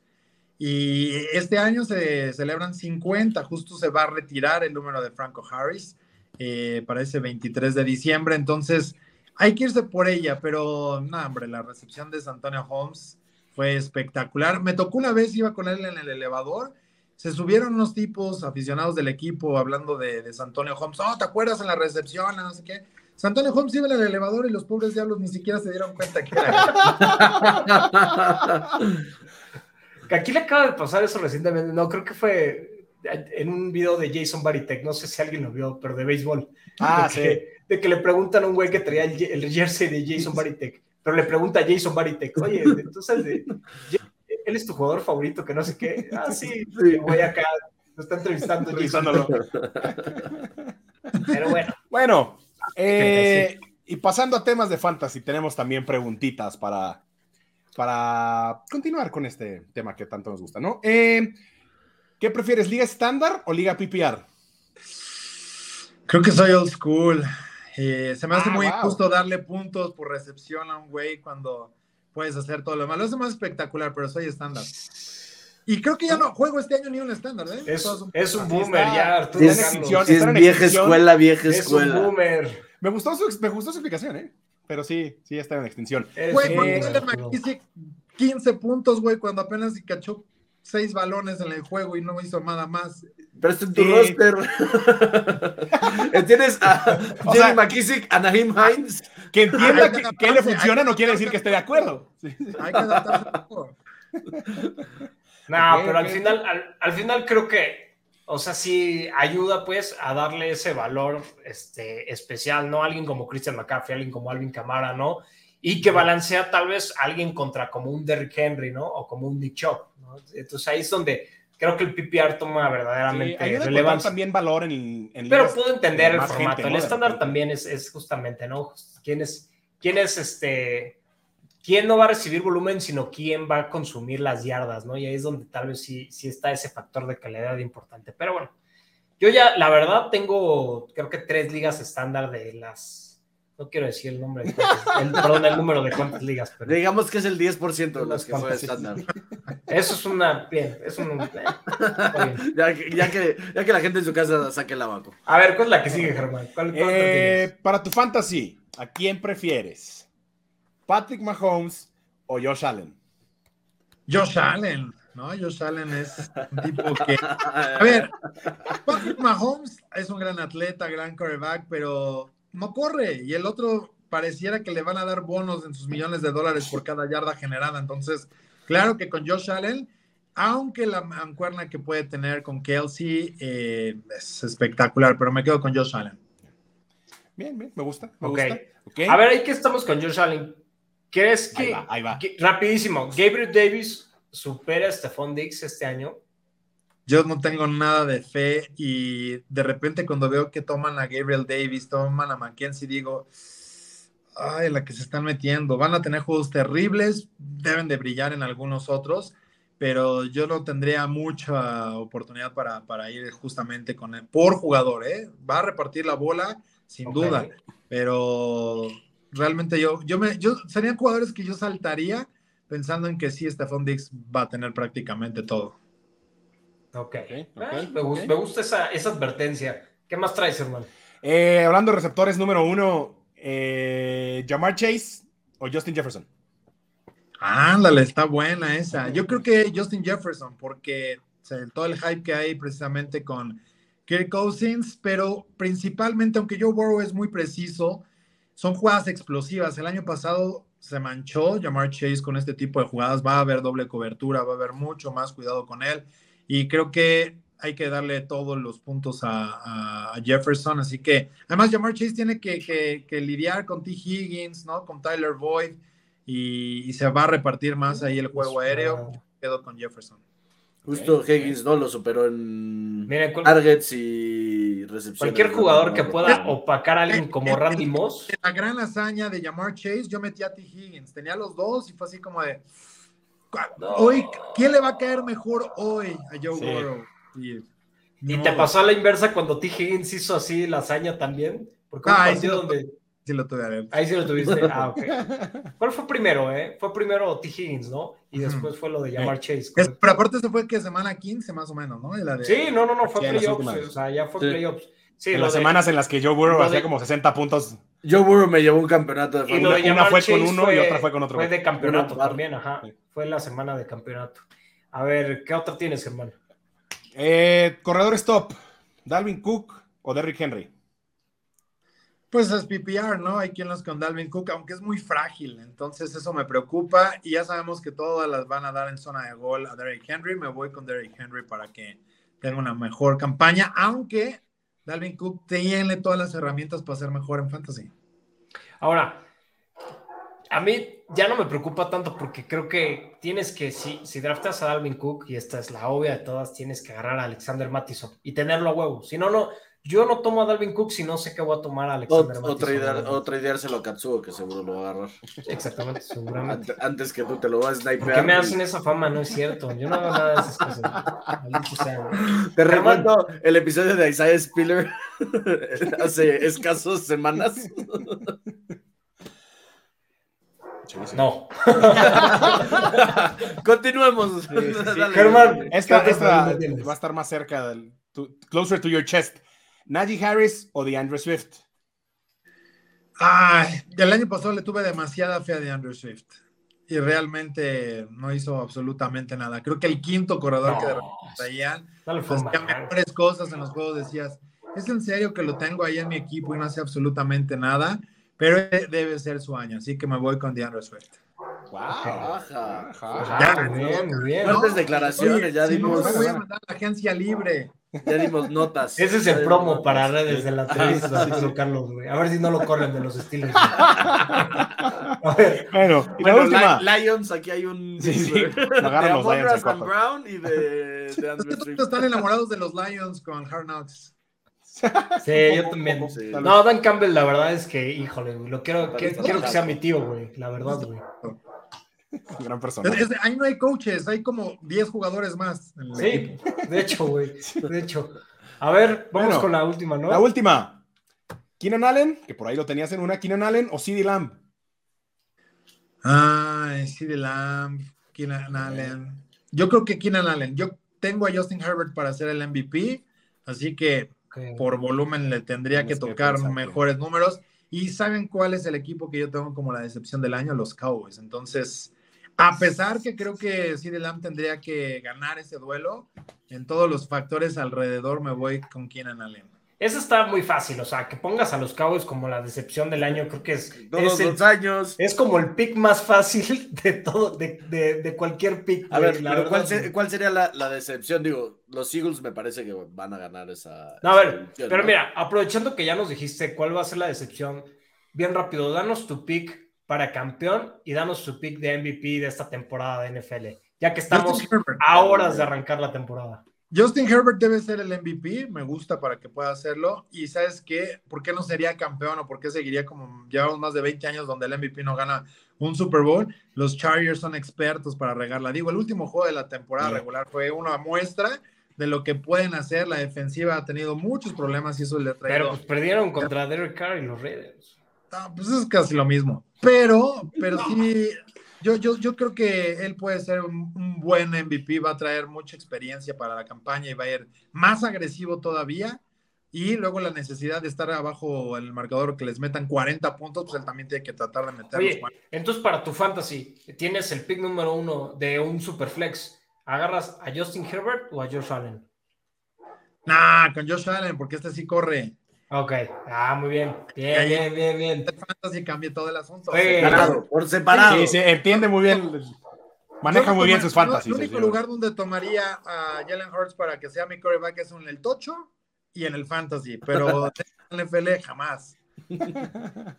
Y este año se celebran 50, justo se va a retirar el número de Franco Harris eh, para ese 23 de diciembre. Entonces, hay que irse por ella, pero no, hombre, la recepción de Antonio Holmes fue espectacular. Me tocó una vez, iba con él en el elevador se subieron unos tipos aficionados del equipo hablando de, de Antonio Holmes. Oh, ¿te acuerdas en la recepción? No sé qué. San Antonio Holmes iba en el elevador y los pobres diablos ni siquiera se dieron cuenta que era. Aquí le acaba de pasar eso recientemente. No, creo que fue en un video de Jason Baritek. No sé si alguien lo vio, pero de béisbol. Ah, de sí. Que, de que le preguntan a un güey que traía el, jersey de Jason Baritek. Pero le pregunta a Jason Baritek, oye, entonces de él es tu jugador favorito, que no sé qué. Ah, sí, voy acá, lo está entrevistando. Pero bueno. Bueno, eh, y pasando a temas de fantasy, tenemos también preguntitas para, para continuar con este tema que tanto nos gusta, ¿no? Eh, ¿Qué prefieres, liga estándar o liga PPR? Creo que soy old school. Eh, se me hace ah, muy injusto darle puntos por recepción a un güey cuando puedes hacer todo lo malo. Es más espectacular, pero soy estándar. Y creo que ya no juego este año ni un estándar, ¿eh? Es, un, boomer ya, Arturo. Es, vieja escuela, vieja escuela. Es un boomer. Me gustó, su, me gustó su explicación, ¿eh? Pero sí, sí está en extinción. Güey, ¿por qué 15 puntos, güey, cuando apenas cachó seis balones en el juego y no hizo nada más. Pero está en tu roster. ¿Entiendes? A Jerry McKissick, a Naheem Hines. Que entienda que, le funciona no quiere decir que esté de acuerdo. Hay que adaptarse un poco. No, pero al final, al, final creo que, o sea, sí ayuda pues a darle ese valor este, especial, ¿no? Alguien como Christian McCaffrey, alguien como Alvin Camara, ¿no? Y que balancea tal vez alguien contra como un Derrick Henry, ¿no? O como un Nick Chop, ¿no? Entonces ahí es donde creo que el PPR toma verdaderamente sí, relevancia. también valor en, en Pero puedo entender el formato. el estándar también es, es, justamente, ¿no? ¿Quién es, quién es este, quién no va a recibir volumen, sino quién va a consumir las yardas, ¿no? Y ahí es donde tal vez sí, sí está ese factor de calidad importante. Pero bueno, yo ya, la verdad, tengo, creo que tres ligas estándar de las no quiero decir el nombre, el, perdón, el número de cuántas ligas. Pero... Digamos que es el 10% de las que fue estándar. Eso es una, bien, es un... Eh, ya, ya, que, ya que la gente en su casa saque el abaco. A ver, ¿cuál es la que sigue, Germán? ¿Cuál, eh, para tu fantasy, ¿a quién prefieres? ¿Patrick Mahomes o Josh Allen? Josh Allen, ¿no? Josh Allen es un tipo que... A ver, Patrick Mahomes es un gran atleta, gran quarterback, pero no corre y el otro pareciera que le van a dar bonos en sus millones de dólares por cada yarda generada. Entonces, claro que con Josh Allen, aunque la mancuerna que puede tener con Kelsey eh, es espectacular, pero me quedo con Josh Allen. Bien, bien, me gusta. Me A ver, ahí que estamos con Josh Allen. ¿Crees que, ahí va, rapidísimo, Gabriel Davis supera a Stephon Diggs este año? Yo no tengo nada de fe y de repente cuando veo que toman a Gabriel Davis, toman a Mackenzie, digo, ay, la que se están metiendo, van a tener juegos terribles, deben de brillar en algunos otros, pero yo no tendría mucha oportunidad para, para ir justamente con él, por jugador, ¿eh? Va a repartir la bola, sin duda, pero realmente yo, yo me, yo, serían jugadores que yo saltaría pensando en que sí, Stephon Dix va a tener prácticamente todo. Ok. Ah, me, gusta esa, advertencia. ¿Qué más traes, hermano? Eh, hablando de receptores, número uno, eh, Jamar Chase o Justin Jefferson. Ándale, está buena esa. Yo creo que Justin Jefferson, porque todo el hype que hay precisamente con Kirk Cousins, pero principalmente, aunque Joe Burrow es muy preciso, son jugadas explosivas. El año pasado se manchó Jamar Chase con este tipo de jugadas. Va a haber doble cobertura, va a haber mucho más cuidado con él. Y creo que hay que darle todos los puntos a, Jefferson. Así que, además, Jamar Chase tiene que, lidiar con T. Higgins, ¿no? Con Tyler Boyd y, se va a repartir más ahí el juego aéreo. Quedo con Jefferson. Justo Higgins no lo superó en targets y recepciones. Cualquier jugador que pueda opacar a alguien como Randy Moss. La gran hazaña de Jamar Chase, yo metí a T. Higgins. Tenía los dos y fue así como de. Hoy, ¿quién le va a caer mejor hoy a Joe Burrow? Y, te pasó a la inversa cuando T. Higgins hizo así la hazaña también. Porque ah, ahí sí donde. Sí lo tuve Ahí sí lo tuviste. Ah, ok. ¿Cuál fue primero, eh? Fue primero T. Higgins, ¿no? Y después fue lo de llamar Chase. pero aparte se fue que semana 15 más o menos, ¿no? Sí, no, no, no, fue playoffs. O sea, ya fue playoffs. Sí, en las semanas en las que Joe Burrow hacía como 60 puntos. Joe Burrow me llevó un campeonato de y Una fue con uno y otra fue con otro. Fue de campeonato también, ajá. Fue la semana de campeonato. A ver, ¿qué otra tienes, hermano? Eh, corredor stop, Dalvin Cook o Derrick Henry. Pues es PPR, ¿no? Hay quien los con Dalvin Cook, aunque es muy frágil, entonces eso me preocupa y ya sabemos que todas las van a dar en zona de gol a Derrick Henry. Me voy con Derrick Henry para que tenga una mejor campaña, aunque Dalvin Cook tiene todas las herramientas para ser mejor en fantasy. Ahora, a mí ya no me preocupa tanto porque creo que tienes que, si, si draftas a Dalvin Cook, y esta es la obvia de todas, tienes que agarrar a Alexander Mattison y tenerlo a huevo. Si no, no, yo no tomo a Dalvin Cook si no sé qué voy a tomar a Alexander Mattison. O, tradeárselo a Katsuo, que seguro lo va a agarrar. Exactamente, seguramente. Antes, que tú te lo vas a snipear. ¿Por qué me hacen esa fama? No es cierto. Yo no hago nada de esas cosas. te recuerdo el episodio de Isaiah Spiller hace escasos semanas. No. Continuemos. Germán, esta, va a estar más cerca del closer to your chest. Najee Harris o DeAndre Swift. Ay, el año pasado le tuve demasiada fe a DeAndre Swift y realmente no hizo absolutamente nada. Creo que el quinto corredor que de traían hacía mejores cosas en los juegos decías, es en serio que lo tengo ahí en mi equipo y no hace absolutamente nada pero debe ser su año, así que me voy con DeAndre Swift. Wow, ajá, Ya, muy bien, muy bien. Fuertes declaraciones, ya dimos. voy a mandar a la agencia libre. Ya dimos notas. Ese es el promo para redes de la televisión, Carlos, güey. A ver si no lo corren de los estilos. A ver, bueno, y la última. Lions, aquí hay un. Sí, sí. Agarran los Lions. Brown y de, de Andrew Swift. Están enamorados de los Lions con Hard Knocks. Sí, yo también. No, Dan Campbell, la verdad es que, híjole, lo quiero, que, quiero que sea mi tío, güey. La verdad, güey. Gran persona. ahí no hay coaches, hay como 10 jugadores más. Sí, de hecho, güey. De hecho. A ver, vamos con la última, ¿no? La última. Keenan Allen, que por ahí lo tenías en una, Keenan Allen o CD Lamb. Ah, CD Lamb, Keenan Allen. Yo creo que Keenan Allen. Yo tengo a Justin Herbert para ser el MVP, así que por volumen le tendría que tocar mejores números. Y saben cuál es el equipo que yo tengo como la decepción del año, los Cowboys. Entonces, a pesar que creo que CD Lamb tendría que ganar ese duelo, en todos los factores alrededor me voy con Keenan Allen. Eso está muy fácil, o sea, que pongas a los Cowboys como la decepción del año, creo que es. Todos los años. Es como el pick más fácil de todo, de, de, cualquier pick. A ver, ¿cuál, sería la, la, decepción? Digo, los Eagles me parece que van a ganar esa. No, a ver, pero mira, aprovechando que ya nos dijiste cuál va a ser la decepción, bien rápido, danos tu pick para campeón y danos tu pick de MVP de esta temporada de NFL, ya que estamos a horas de arrancar la temporada. Justin Herbert debe ser el MVP, me gusta para que pueda hacerlo. Y sabes qué, ¿por qué no sería campeón o por qué seguiría como llevamos más de 20 años donde el MVP no gana un Super Bowl? Los Chargers son expertos para regarla. Digo, el último juego de la temporada regular fue una muestra de lo que pueden hacer. La defensiva ha tenido muchos problemas y eso le ha traído. Pero pues perdieron contra Derek Carr y los Raiders. Ah, pues es casi lo mismo. Pero, pero sí, yo, yo, yo creo que él puede ser un, buen MVP, va a traer mucha experiencia para la campaña y va a ir más agresivo todavía. Y luego la necesidad de estar abajo el marcador que les metan 40 puntos, pues él también tiene que tratar de meter Oye, entonces para tu fantasy, tienes el pick número uno de un superflex. ¿Agarras a Justin Herbert o a Josh Allen? Nah, con Josh Allen, porque este sí corre. Ok, ah, muy bien. Bien, bien, bien, bien. El fantasy cambia todo el asunto. Sí, por separado. Sí, sí, entiende muy bien. Maneja muy bien sus fantasies. El único lugar donde tomaría a Jalen Hurts para que sea mi coreback es en el tocho y en el fantasy, pero en el NFL jamás.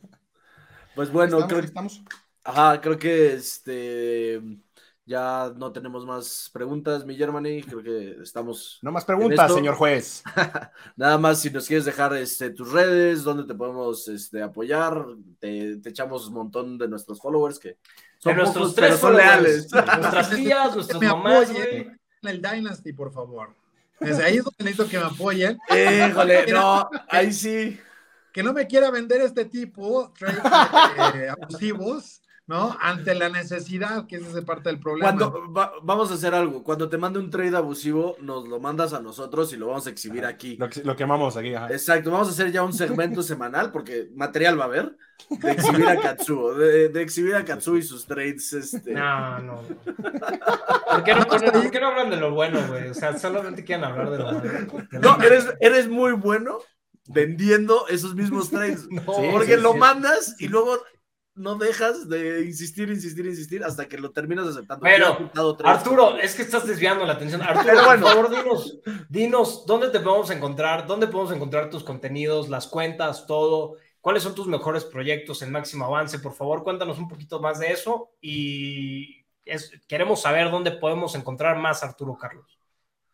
Pues bueno, creo que estamos. Ajá, creo que este ya no tenemos más preguntas, mi Germany. Creo que estamos. No más preguntas, señor juez. Nada más, si nos quieres dejar este, tus redes, donde te podemos este, apoyar, te, echamos un montón de nuestros followers que son nuestros tres son leales. Nuestras tías, nuestras mamás. En el Dynasty, por favor. Desde ahí es donde necesito que me apoyen. Híjole, no, ahí sí. Que no me quiera vender este tipo, trades eh, abusivos ¿no? Ante la necesidad, que esa es parte del problema. Cuando, vamos a hacer algo, cuando te mande un trade abusivo, nos lo mandas a nosotros y lo vamos a exhibir aquí. Lo, lo quemamos aquí. Exacto, vamos a hacer ya un segmento semanal, porque material va a haber, de exhibir a Katsuo, de, exhibir a Katsuo y sus trades. Este... No, no, ¿Por qué no, ¿Por qué no hablan de lo bueno, güey? O sea, solamente quieren hablar de lo bueno. No, eres, eres muy bueno vendiendo esos mismos trades. porque lo mandas y luego no dejas de insistir, insistir, insistir hasta que lo terminas aceptando. Pero, Arturo, es que estás desviando la atención. Arturo, por favor, dinos, dinos, ¿dónde te podemos encontrar? ¿Dónde podemos encontrar tus contenidos, las cuentas, todo? ¿Cuáles son tus mejores proyectos en máximo avance? Por favor, cuéntanos un poquito más de eso y queremos saber dónde podemos encontrar más Arturo Carlos.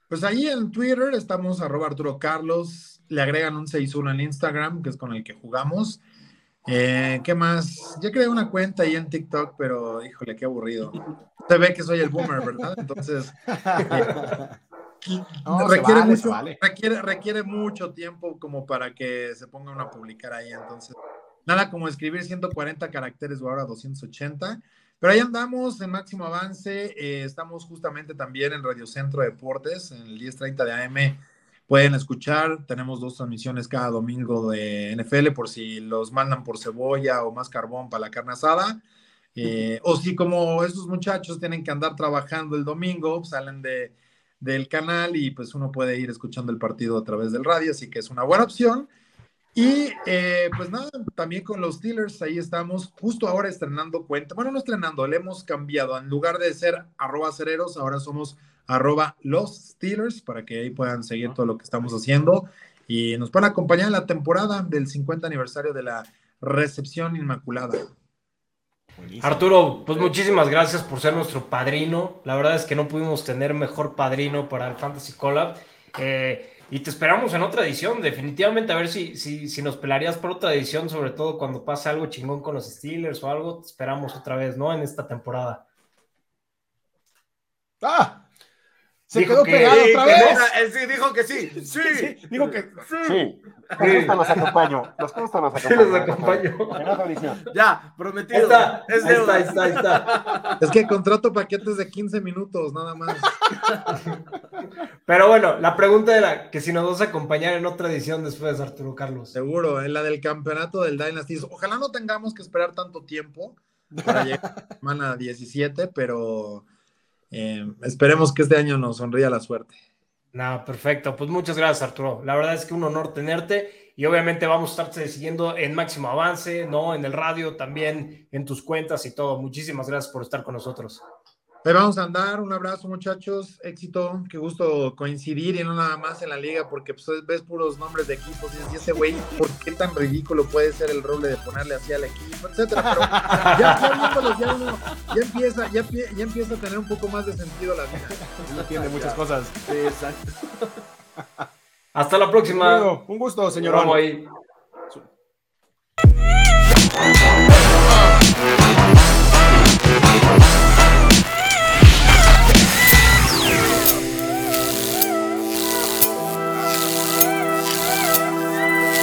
Pues ahí en Twitter estamos arroba Arturo Carlos, le agregan un 61 en Instagram, que es con el que jugamos. Eh, ¿Qué más? Ya creé una cuenta ahí en TikTok, pero híjole, qué aburrido. Se ve que soy el boomer, ¿verdad? Entonces, requiere, mucho, requiere, mucho tiempo como para que se pongan a publicar ahí. Entonces, nada como escribir 140 caracteres o ahora 280. Pero ahí andamos en máximo avance. Eh, estamos justamente también en Radio Centro Deportes, en el 1030 de AM pueden escuchar. Tenemos dos transmisiones cada domingo de NFL por si los mandan por cebolla o más carbón para la carne asada. Eh, o si como estos muchachos tienen que andar trabajando el domingo, salen de, del canal y pues uno puede ir escuchando el partido a través del radio, así que es una buena opción. Y eh, pues nada, también con los Steelers, ahí estamos justo ahora estrenando cuenta. Bueno, no estrenando, le hemos cambiado. En lugar de ser arroba cereros, ahora somos arroba los Steelers para que ahí puedan seguir todo lo que estamos haciendo y nos puedan acompañar en la temporada del 50 aniversario de la recepción inmaculada. Arturo, pues muchísimas gracias por ser nuestro padrino. La verdad es que no pudimos tener mejor padrino para el Fantasy Collab. Eh, y te esperamos en otra edición, definitivamente, a ver si, si, si, nos pelarías por otra edición, sobre todo cuando pase algo chingón con los Steelers o algo, te esperamos otra vez, ¿no? En esta temporada. Ah, se quedó pegado otra vez. sí, dijo que sí. Sí. dijo que sí. sí. Los acompaño. Los los acompaño. los acompaño. Ya, prometido. Está, es está, está, está. Es que contrato paquetes de 15 minutos, nada más. Pero bueno, la pregunta era que si nos vas a acompañar en otra edición después, Arturo Carlos. Seguro, en la del campeonato del Dynasty. Ojalá no tengamos que esperar tanto tiempo para llegar a la semana 17, pero eh, esperemos que este año nos sonría la suerte. No, perfecto. Pues muchas gracias, Arturo. La verdad es que un honor tenerte y obviamente vamos a estarte siguiendo en máximo avance, ¿no? En el radio también, en tus cuentas y todo. Muchísimas gracias por estar con nosotros. Ahí vamos a andar, un abrazo muchachos, éxito, qué gusto coincidir y no nada más en la liga porque pues, ves puros nombres de equipos y dices, ese güey, ¿por qué tan ridículo puede ser el roble de ponerle así al equipo, etcétera? Pero ya, ya, uno, ya empieza, ya, empieza a tener un poco más de sentido la vida. Uno tiene muchas cosas. Exacto. Hasta la próxima. Un gusto, señor. Vamos ahí.